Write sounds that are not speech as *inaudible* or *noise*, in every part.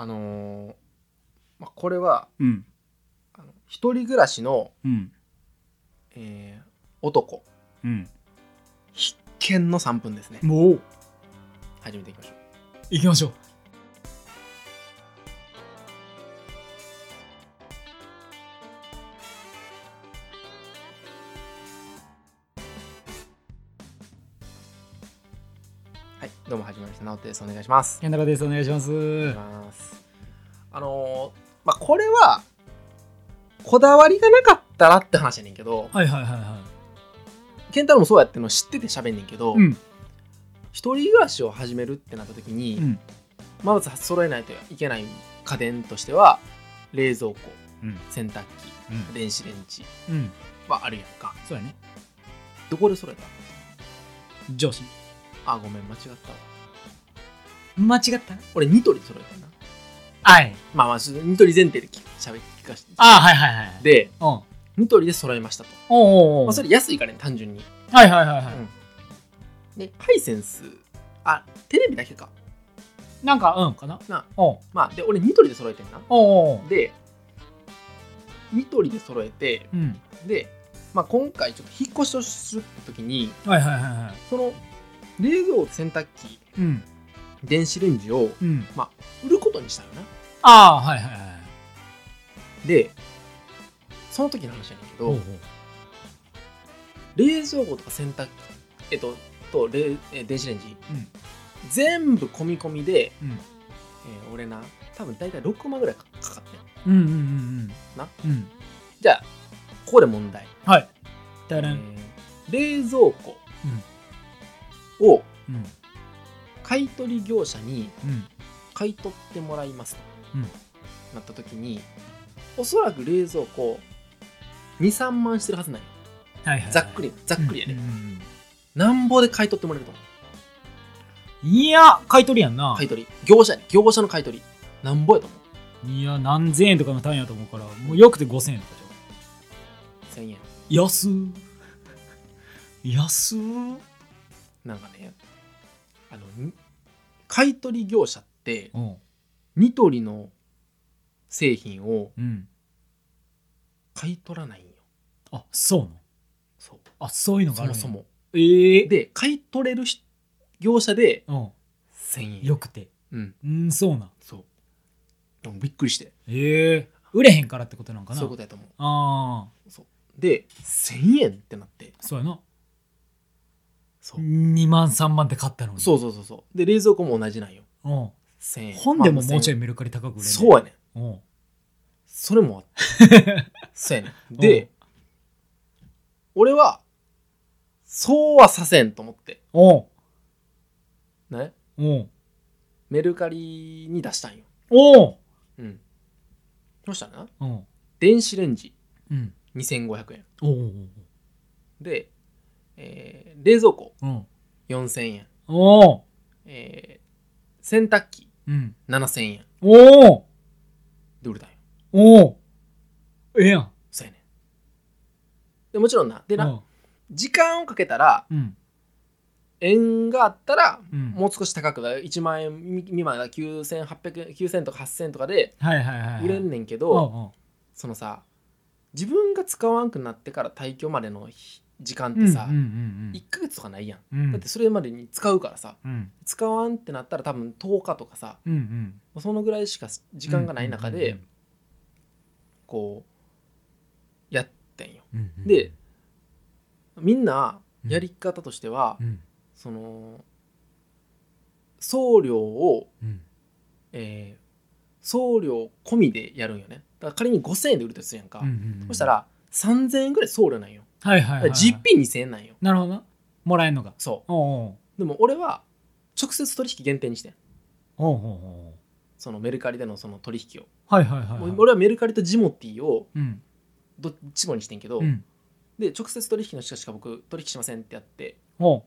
あのーまあ、これはうん。あの一人暮らしの、うん。えー男。うん。必見の3分ですね。もう。始めていきましょう。行きましょう。はいどうも始まりました直人です。お願いします。健太郎です。お願いします。お願いしますあのーまあこれはこだわりがなかったらって話やねんけどはいはいはいは健太郎もそうやってのを知ってて喋んねんけど、いうん。一人暮らしを始めるってなった時に、うん。まず揃えないといけない家電としては冷蔵庫うん。洗濯機うん。電子レンジうん。はあるやんか。そうやね。どこで揃えた？上司。あごめん間違ったわ。間違った？俺ニトリで揃えたんなはい。まあまあニトリ前提で聞しゃべ聞かせて。あはいはいはいでニトリで揃えましたと、おうおうまあ、それ安いからね単純に。はいはいはいはい、うん。でハイセンスあテレビだけか。なんかうんかな。なまあで俺ニトリで揃えてんな。おうおうでニトリで揃えてうん。で、まあ、今回ちょっと引っ越しをする時にはいはいはいはい。その冷蔵庫洗濯機うん。電子レンジをうん。売ることにしたよなああはいはいはい。でその時の話やねんけどおうおう。冷蔵庫とか洗濯機えっとと冷え電子レンジ、うん。全部込み込みで、うん。えー俺な多分大体6万ぐらいかかかってん。うんうんうんうん。な。うん。じゃあここで問題、はい。えだらんー冷蔵庫をうん。買い取り業者にうん。買い取ってもらいますと、うんなった時におそらく冷蔵庫23万してるはずなんよ。はいはいざっくりざっくりやね、うんうんうんなんぼで買い取ってもらえると思う？いや買い取りやんな。買い取り。業者業者の買い取り。なんぼやと思う？いや何千円とかの単位やと思うからもうよくて5000円とかじ1000円ゃん安っ。安っ。なんかねあのに買い取り業者ってうんニトリの製品をうん。買い取らないんよ。あそうなの？そう。あそういうのがあるんや。そもそも。ええで買い取れるし業者でうん。1000円。よくて。うん。うんそうなん。そう。でもびっくりして。ええ売れへんからってことなんかな？そういうことやと思う。ああで1000円ってなって。そうやな。そう。2万3万って買ったのに。そうそうそうそう。で冷蔵庫も同じなんよ。うん1000円。本でもまあもうちょいメルカリ高く売れるそうやねん。うん。それもあって *laughs* そうやねん。で俺はそうはさせんと思って。おう。ね？おう。メルカリに出したんよ。おう。うん。そしたらなおう電子レンジ。うん。2500円。おうで、えー冷蔵庫。おう4000円、おう。えー洗濯機うん。7000円。おおで売れたんよ。おおええやん。そうやねん。でもちろんな。でなうん。時間をかけたらうん。円があったらうん。もう少し高くだ1万円未満だ9800円9000とか8000とかではいはいはいはい。売れんねんけおうどおそのさ自分が使わんくなってから退去までの日時間っうてさうんうん1ヶ月とかないやん。うん。うんだってそれまでに使うからさうん。使わんってなったら多分10日とかさうんうん。そのぐらいしか時間がない中でこうやってんよ。うんうん。でみんなやり方としてはうん。その送料をうん。えー送料込みでやるんよね。だから仮に5000円で売るとするやんか、うんうんうん。そしたら3000円ぐらい送料なんよ。はいはいはいはい。実費2000円なんよ。なるほどな。もらえんのがそおうおう。うでも俺は直接取引限定にしてん。おうおうおうそのメルカリでのその取引を、はいはいはいはい。俺はメルカリとジモティーをうん。どっちもにしてんけど、うん。で直接取引の人しか僕取引しませんってやって。おう。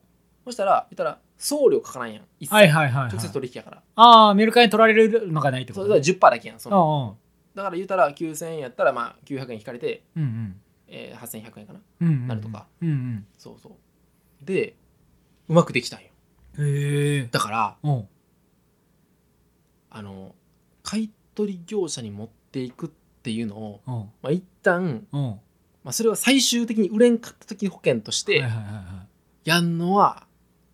そしたら言ったら送料かからんやん。一切。はいはいはいはい直接取引やから。ああメルカリに取られるのがないってこと？それだから10%だけやんそのだから言ったら9000円やったらまあ900円引かれて、うんうん。えー、8100円かな。うんうんなるとか。うんうん。そうそう。でうまくできたんよ。へえだからおう。あの買取業者に持っていくっていうのを、う。んまあ、一旦、う。んまあ、それは最終的に売れんかった時保険としてはいはいはいはやんのは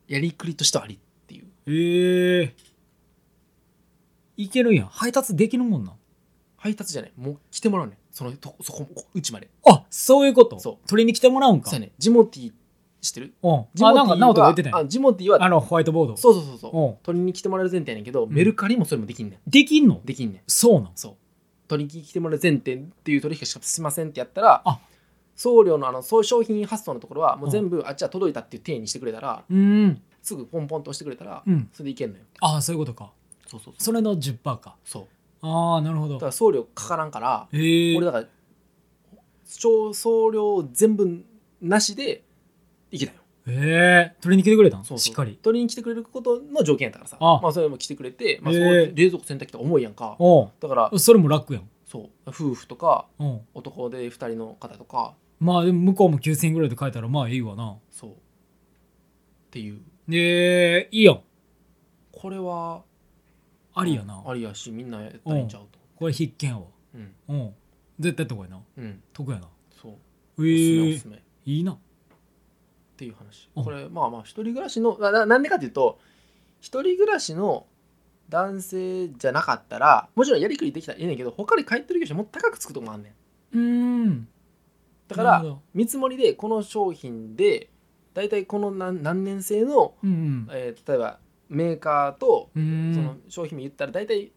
やりくりとしてはありっていう。いええいけるやん。配達できるもんな配達じゃない。もう来てもらうね。んそのとこそこうちまで。あそういうこと？そう。取りに来てもらうんか？そうやね。ジモティー知ってる？なんか直人が言ってたよあジモティーはあのホワイトボード。そうそうそうそう。うん。取りに来てもらえる前提やねんけど、ん。メルカリもそれもできんねん。できんの？できんねん。そうなん？そう。取りに来てもらえる前提っていう取引しかしませんってやったらあ。送料のあのそう商品発送のところはもううん全部あっちは届いたっていう体にしてくれたらうん。すぐポンポンと押してくれたらうん。それでいけんのよ。ああそういうことか。そうそうそう。それの10%か。そうああなるほど。だから送料かからんからへえ俺だから超送料全部なしでいけたよ。へえ取りに来てくれたん？そうそう。しっかり。取りに来てくれることの条件やったからさ。あまあそれも来てくれて、まあ、へえそう冷蔵庫洗濯機とか重いやんか。おだからうそれも楽やん。そう。夫婦とかう。ん男で2人の方とか。まあでも向こうも9000円ぐらいで買えたらまあいいわな。そう。っていう。でいいやん。これはありやな。ありやしみんなやったらいいんちゃうと。これ必見やわうん。うん。絶対やった方がいいな。うん。得やな。そう。えおすすめおえすすめ。っいいな。ていう話。うん。これまあまあ一人暮らしのなななんでかっていうと一人暮らしの男性じゃなかったらもちろんやりくりできたらいいねんけど他に帰ってる業者もっと高くつくとこもあんねん。うん。だからなるほど。見積もりでこの商品で大体この何何年生の、うん。えー例えばメーカーとうん。その商品名言ったら大体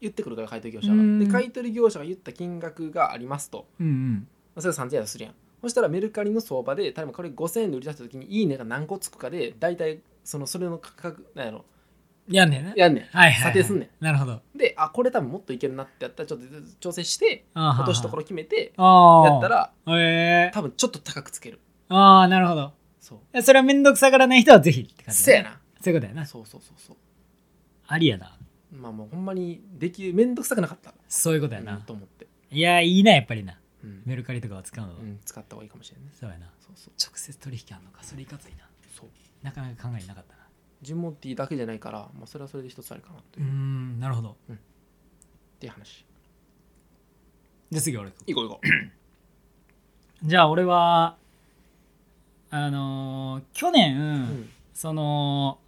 言ってくるから買い取り業者うん。がで買い取り業者が言った金額がありますと。うんうん。それが3000円するやん。そしたらメルカリの相場で例えばこれ5000円で売り出した時にいいねが何個つくかで大体そのそれの価格なんやろ。やんねんねやんねん。はいはいはい。査定すんねなるほど。んであこれ多分もっといけるなってやったらちょっと調整してあ落としどころ決めてあやったらええ多分ちょっと高くつける。ああなるほど。そう。それはめんどくさがらない人はぜひって感じだね。せやなそういうことやな。そうそうそうそう。ありやな。まあもうほんまにできるめんどくさくなかった。そういうことやうんなと思って、いやいいなやっぱりな。うん。メルカリとかは使うのうん使った方がいいかもしれないね。そうやな。そうそう。直接取引あんのか？それいかついな。そう。なかなか考えなかったな。ジモティーだけじゃないから、まあ、それはそれで一つあるかなとうーいう,、っんなるほど。ていう話。じゃあ次俺いこういこ *clears throat* じゃあ俺はあのー去年、う、うん。その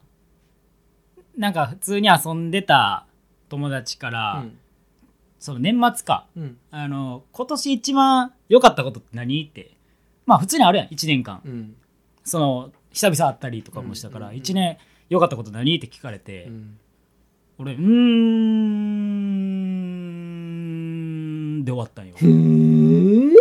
なんか普通に遊んでた友達から、その年末か。うん。あの今年一番良かったことって何って。まあ普通にあるやん1年間。うん。その久々会ったりとかもしたから、うん。うんうん1年良かったこと何って聞かれて、うん。俺うーんで終わったんよ。うん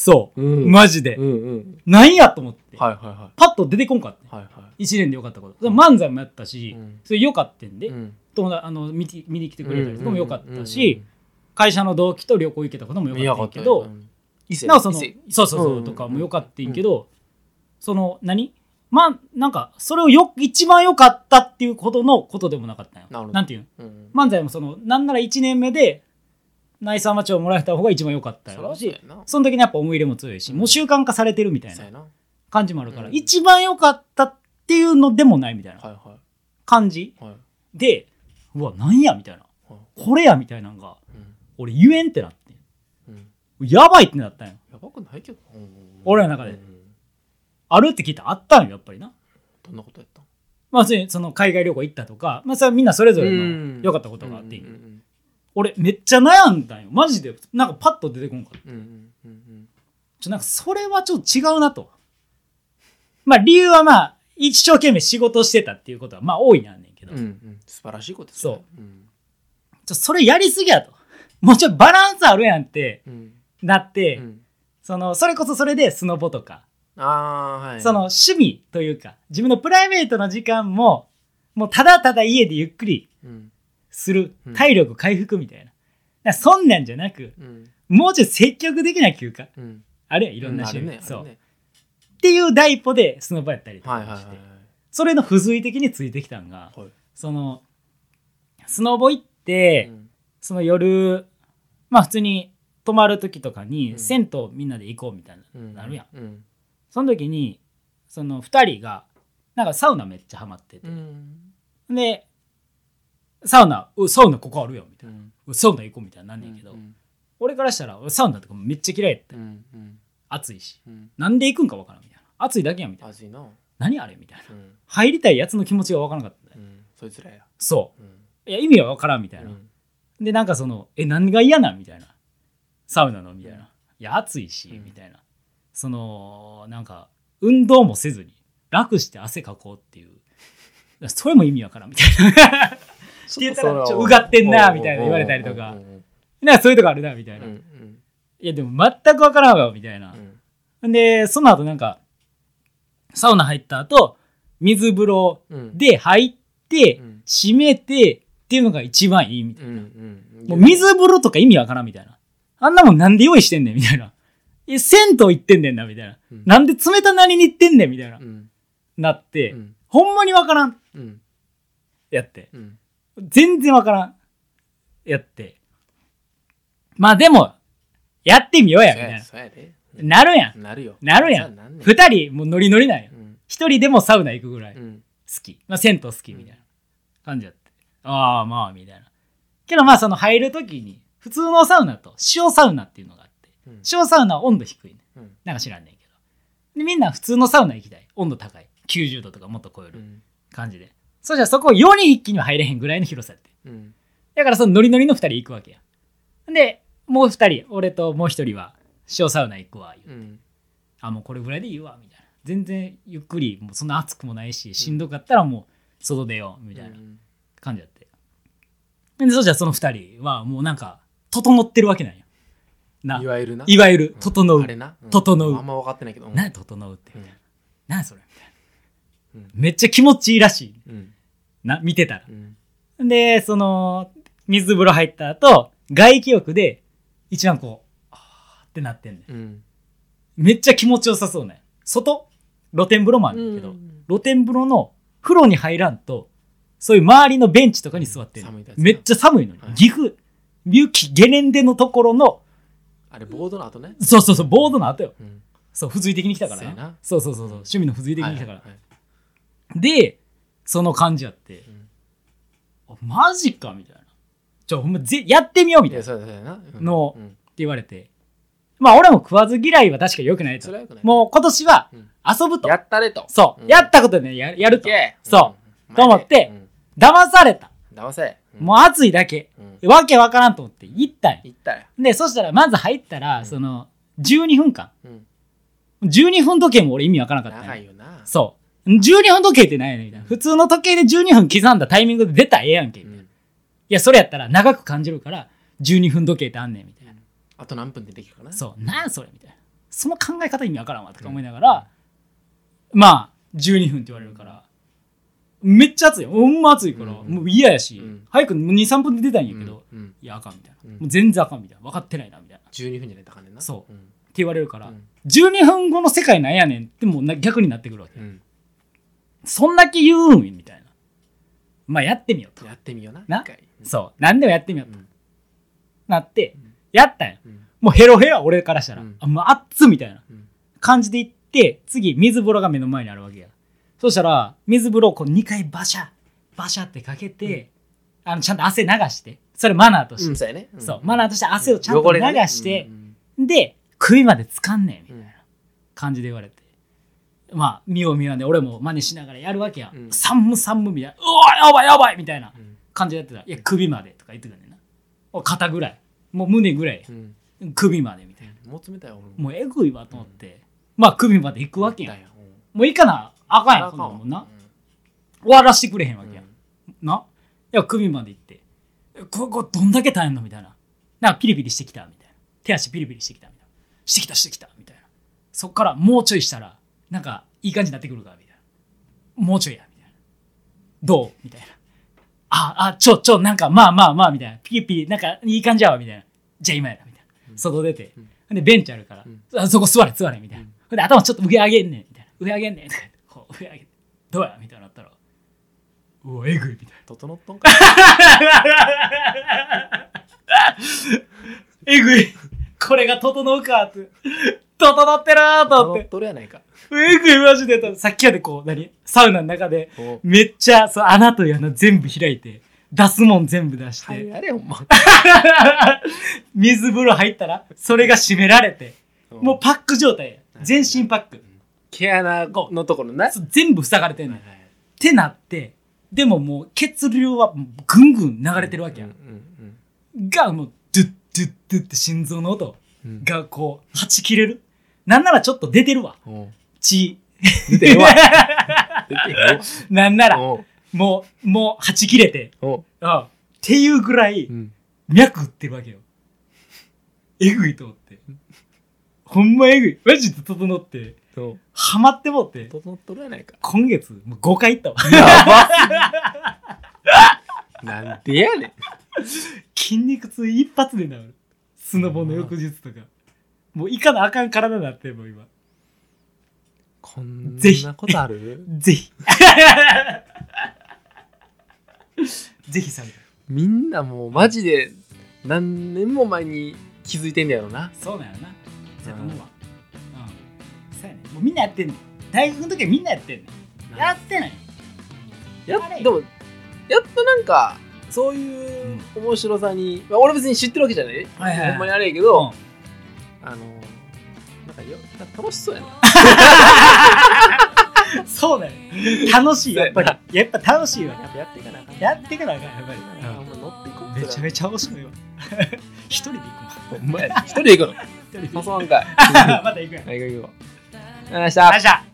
そう、うん。マジで、うんうん。なんやと思って、はいはいはパッと出てこんかっていはい。は1年で良かったこと、漫才もやったし、うん。それ良かったんで、いうん。友達あの見て見に来てくれたりとかも良かったし、会社の同期と旅行行けたこともうん良かったけど、なん。かそのそうそうそう、ん。とかも良かったんやけど、その何？まあなんかそれをよ一番良かったっていうことのことでもなかったんよなんていうの？うん。漫才もそのなんなら1年目で内産町をもらえた方が一番良かったそよしらその時にやっぱ思い入れも強いし、うん。もう習慣化されてるみたいな感じもあるから、うん。一番良かったっていうのでもないみたいな感じでうわなんやみたいな。はい。これやみたいなのがうん。俺言えんってなってうん。やばいってなったんよ。やばくないけど。うん俺の中で。うんあるって聞いたらあったんよやっぱりな。どんなことやったまあその海外旅行行ったとかまあそれはみんなそれぞれの良かったことがあって。いい、俺めっちゃ悩んだんよ。マジで。なんかパッと出てこんかった。うんちょなんかそれはちょっと違うなと。まあ理由はまあ一生懸命仕事してたっていうことはまあ大いにあんねんけど、うんうん。素晴らしいことですそう。ん。ちょそれやりすぎやと。もうちょっとバランスあるやんってうん。なって、うん。そのそれこそそれでスノボとか、ああはい。その趣味というか自分のプライベートの時間ももうただただ家でゆっくりうんするうん体力回復みたいな、そんなんじゃなくうん。もうちょっと積極的な休暇。うん。あるやんいろんな趣味、あるね。そう、ねっていう第一歩でスノボやったりとはいかして、はいはいはいそれの付随的についてきたんがはい。そのスノボ行って、うん。その夜まあ普通に泊まる時とかうにん。銭湯みんなで行こうみたいな、うんなるやん。うん。その時にその2人がなんかサウナめっちゃハマってて。う、ん。でサウナうサウナここあるよみたいな。うん。サウナ行こうみたいになんねんけど、うん俺からしたら俺サウナとかめっちゃ嫌いやったうんうん。暑いし。うん。なんで行くんかわからんみたいな。暑いだけやんみたいな。何あれみたいな。うん。入りたいやつの気持ちがわからなかった。ねうん。そいつらや。そう。うん。いや意味はわからんみたいな、うん。でなんかそのえ何が嫌なんみたいな。サウナのみたいな、うん。いや暑いし、うんみたいな。そのなんか運動もせずに楽して汗かこうっていう。それも意味わからんみたいな言ったらちょう。がってんなみたいな言われたりとか。なそういうとこあるなみたいな、うんいうん。やでも全くわからんわみたいな。う、ん。でその後なんかサウナ入った後水風呂うん。で入って、うん。閉めてっていうのが一番いいみたいな。うんうんもう水風呂とか意味わからんみたいな。あんなもんなんで用意してんねんみたいな。え、銭湯行ってんねんなみたいな。うん。なんで冷たなりに行ってんねんみたいな。うん。なって、うん。ほんまにわからん。うん。やって。うん全然わからん。やって。まあでも、やってみようや、みたいな。なるやん。なるよなるやん二人、もうノリノリなんよう。ん一人でもサウナ行くぐらい好うんき。まあ銭湯好きみたいな感じやって。ああ、まあ、みたいな。けどまあその入るときに、普通のサウナと塩サウナっていうのがあって、うん塩サウナは温度低いね。うんなんか知らんねんけど。で、みんな普通のサウナ行きたい。温度高い。90度とかもっと超えるうん感じで。そしたらそこ4人一気には入れへんぐらいの広さやって。うんだからそのノリノリの2人行くわけや。で、もう2人、俺ともう1人は塩サウナ行くわ。言ううんあ、もうこれぐらいでいいわ。みたいな。全然ゆっくり、もうそんな暑くもないし、しんどかったらもう外出よう。みたいなうん感じやって。で、そしたらその2人はもうなんか、整ってるわけなんよ。ないわゆるないわゆる、整うあ。れなうん整うあんま分かってないけどうん何整うってうん何それみたいな、うんめっちゃ気持ちいいらしいうんな見てたうん。らでその水風呂入った後外気浴で一番こうあーってなってんねん。うん。めっちゃ気持ちよさそうね。外露天風呂もあるけど、うん。露天風呂の風呂に入らんとそういう周りのベンチとかに座ってる、めっちゃ寒いのに、はい。岐阜雪ゲレンデのところのあれボードの後ね。そうそうそうボードの後よ。うん。そう付随的に来たからそうそうそうそう趣味の付随的に来たから、はいはい。でその感じやって、うん。あマジか？みたいな。ちょほんまぜやってみようみたいな。ってそうん。のうん。言われて。まあ俺も食わず嫌いは確かに良くないと。もう今年はうん。遊ぶと、やったれと。そう、うん。やったことでねややると。け。そう。うん。と思ってうん。騙された、騙せ。うん。もう暑いだけ。うん。わけわからんと思って行ったんよ。行ったよ。でそしたらまず入ったら、うん。その12分間。うん。12分時計も俺意味わからなかった長いよな。そう12分時計ってないのみたいな。普通の時計で12分刻んだタイミングで出たらええやんけ、いうん。やそれやったら長く感じるから12分時計ってあんねんみたいな。あと何分でできるかな？そう、なんやそれみたいな。その考え方意味わからんわとか思いながら、まあ、12分って言われるから、めっちゃ暑いよ。ほんま暑いから、うんもう嫌やし、うん。早く2、3分で出たんやけど、いや、あかんみたいな。うん。もう全然あかんみたいな。分かってないなみたいな。っ12分じゃないとあかんねんな。そう。うんて言われるから、うん。12分後の世界なんやねんってもうな逆になってくるわけ。うんそんだけ言うんみたいな。まあ、やってみようと。やってみようなな？そう、何でもやってみようと。うん。なってうん、やったんや。うん。もうヘロヘロ俺からしたら、うん。あもう熱っみたいな。うん。感じで行って次水風呂が目の前にあるわけや。そしたら水風呂をこう2回バシャバシャってかけて、あのちゃんと汗流してそれマナーとして、うんそうやね。そう。マナーとして汗をちゃんと流してう、んで首までつかんねんみたいうん。な感じで言われて、まあ見よう見ようで俺も真似しながらやるわけや、うん。寒む寒むみたいな。うわやばいやばいみたいなうん。感じでやってたら「いや首まで」とか言ってくんねんな。お肩ぐらい。もう胸ぐらい。うん。首までみたいな。もう冷たい俺も。もうえぐいわと思って、まあ首まで行くわけやもういいかな。あかんやん、んわ。そんなもんな。終わらしてくれへんわけや。な。いや、首まで行って。えここどんだけ大変のみたいな。なんかピリピリしてきたみたいな。手足ピリピリしてきたみたいな。してきたしてきたみたいな。そっからもうちょいしたら、なんかいい感じになってくるからみたいな。もうちょいや、みたいな。どう？みたいな。あ、あ、ちょ、ちょ、なんかまあまあまあ、みたいな。ピリピリ、なんかいい感じやわ、みたいな。じゃあ今やな、みたいな。外出て。で、ベンチあるから、うんあそこ座れ、座れ、みたいな。で、頭ちょっと上上げんねん、みたいな。上上げんねん、とかこう上上げて。どうや？みたいになったら、うわ、えぐい、みたいな。整っとんか *laughs* えぐい。これが整うかって。整ってるーと思っ。て。とるやないか。えぐい、マジで。さっきまでこう、何？サウナの中で、お。めっちゃ、そう、穴という穴全部開いて、出すもん全部出して、はいあれほんま。*laughs* 水風呂入ったらそれが閉められてもうパック状態や。全身パック。毛穴のところな。全部塞がれてんねん、っはいはい。てなってでももう血流はぐんぐん流れてるわけや、うんうんがもうドゥッドゥッドゥッって心臓の音うん。がこうはち切れるなんならちょっと出てるわ。血。出てるわ。*laughs* 出てるわなんならもうもうはち切れて。っていうぐらいうん。脈打ってるわけよ。えぐいと思って。ほんまえぐい。マジで整って。ハマってもって。整っとるやないか。今月もう5回行ったわ。やば *laughs* なんでやねん。筋肉痛一発で治る。スノボの翌日とかもういかなあかん体になってんもう今。こんなことある？*laughs* ぜひ。*laughs* ぜひさみんなもうマジで何年も前に気づいてんだやろな。そうなんやろな。そうやと思うわ。うん。そうやねもうみんなやってんねん。大学の時はみんなやってんねん。やってない。やでもやっとなんかそういう面白さに、まあ、俺別に知ってるわけじゃない,、はいはいはい。ほんまにあれやけど、うんあのなんかよなんか楽しそうやな。*laughs* そうだよ。楽しいやっぱり。やっぱ楽しいわ。やっぱやっていかなあかん。やっていかなあかんやっぱり。あんま乗っていこう。めちゃめちゃ面白いわ。*laughs* 一人で行くほんまや。一人で行くの。*laughs* 一人で誘わんかい。また行くやん。ありがとうございました